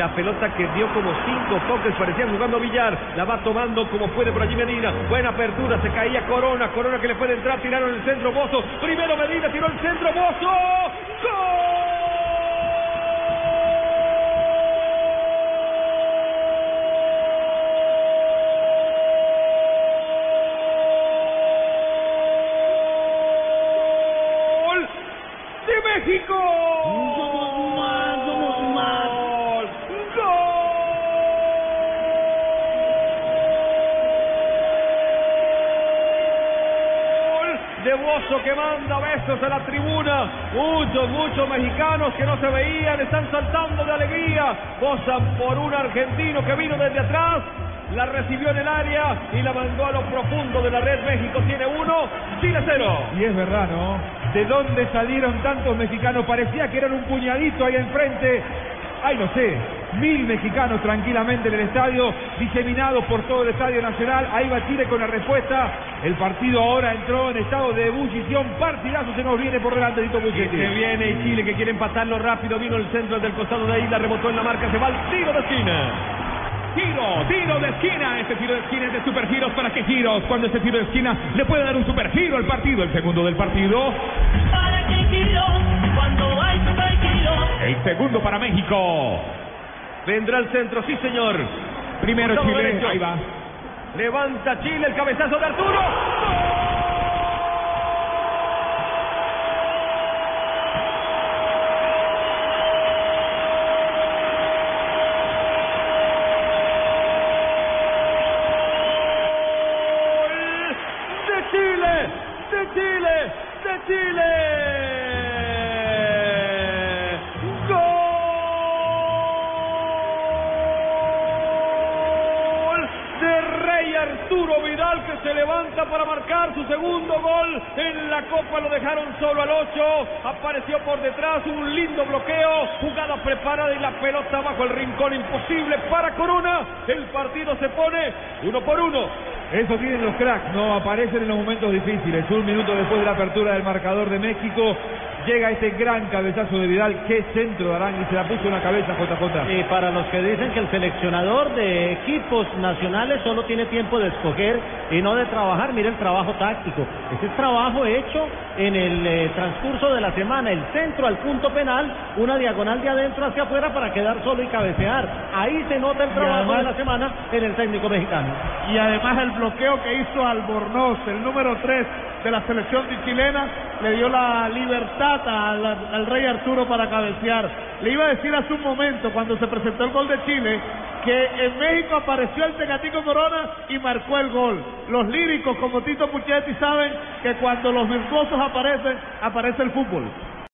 La pelota que dio como cinco toques, parecía jugando billar, la va tomando como puede por allí Medina, buena apertura, se caía Corona, Corona que le puede entrar, tiraron el centro Bozo, primero Medina, tiró el centro Bozo, ¡Gol! México. Somos más, somos más. ¡Gol! ¡Gol! De Bozo que manda besos a la tribuna. Muchos, muchos mexicanos que no se veían están saltando de alegría. Gozan por un argentino que vino desde atrás. La recibió en el área y la mandó a lo profundo de la red. México tiene uno, Chile cero. Y es verdad, ¿no? ¿De dónde salieron tantos mexicanos? Parecía que eran un puñadito ahí enfrente. Ay, no sé, mil mexicanos tranquilamente en el estadio, diseminados por todo el Estadio Nacional. Ahí va Chile con la respuesta. El partido ahora entró en estado de ebullición. Partidazo se nos viene por delante, Buchetti. se viene y Chile que quiere empatarlo rápido. Vino el centro del costado de ahí, la rebotó en la marca. Se va al tiro de esquina. Tiro, tiro de esquina. Este tiro de esquina es de supergiros. ¿Para qué giros? Cuando este tiro de esquina le puede dar un supergiro al partido. El segundo del partido. ¿Para qué quiero cuando hay super? El segundo para México. Vendrá el centro, sí señor. Primero Costado Chile, derecho. ahí va. Levanta Chile el cabezazo de Arturo. ¡Gol de Chile, de Chile, de Chile. Arturo Vidal que se levanta para marcar su segundo gol en la Copa. Lo dejaron solo al 8. Apareció por detrás un lindo bloqueo. Jugada preparada y la pelota bajo el rincón. Imposible para Corona. El partido se pone uno por uno. Eso tienen los cracks, no aparecen en los momentos difíciles. Un minuto después de la apertura del marcador de México, llega este gran cabezazo de Vidal. Qué centro darán y se la puso en la cabeza JJ. Y para los que dicen que el seleccionador de equipos nacionales solo tiene tiempo de escoger y no de trabajar, mire el trabajo táctico. Ese es trabajo hecho en el eh, transcurso de la semana, el centro al punto penal, una diagonal de adentro hacia afuera para quedar solo y cabecear. Ahí se nota el trabajo además- de la semana en el técnico mexicano. y además el bloqueo que hizo Albornoz, el número 3 de la selección de chilena, le dio la libertad al, rey Arturo para cabecear. Le iba a decir hace un momento, cuando se presentó el gol de Chile, que en México apareció el Tecatico Corona y marcó el gol. Los líricos como Tito Puchetti saben que cuando los virtuosos aparecen, aparece el fútbol.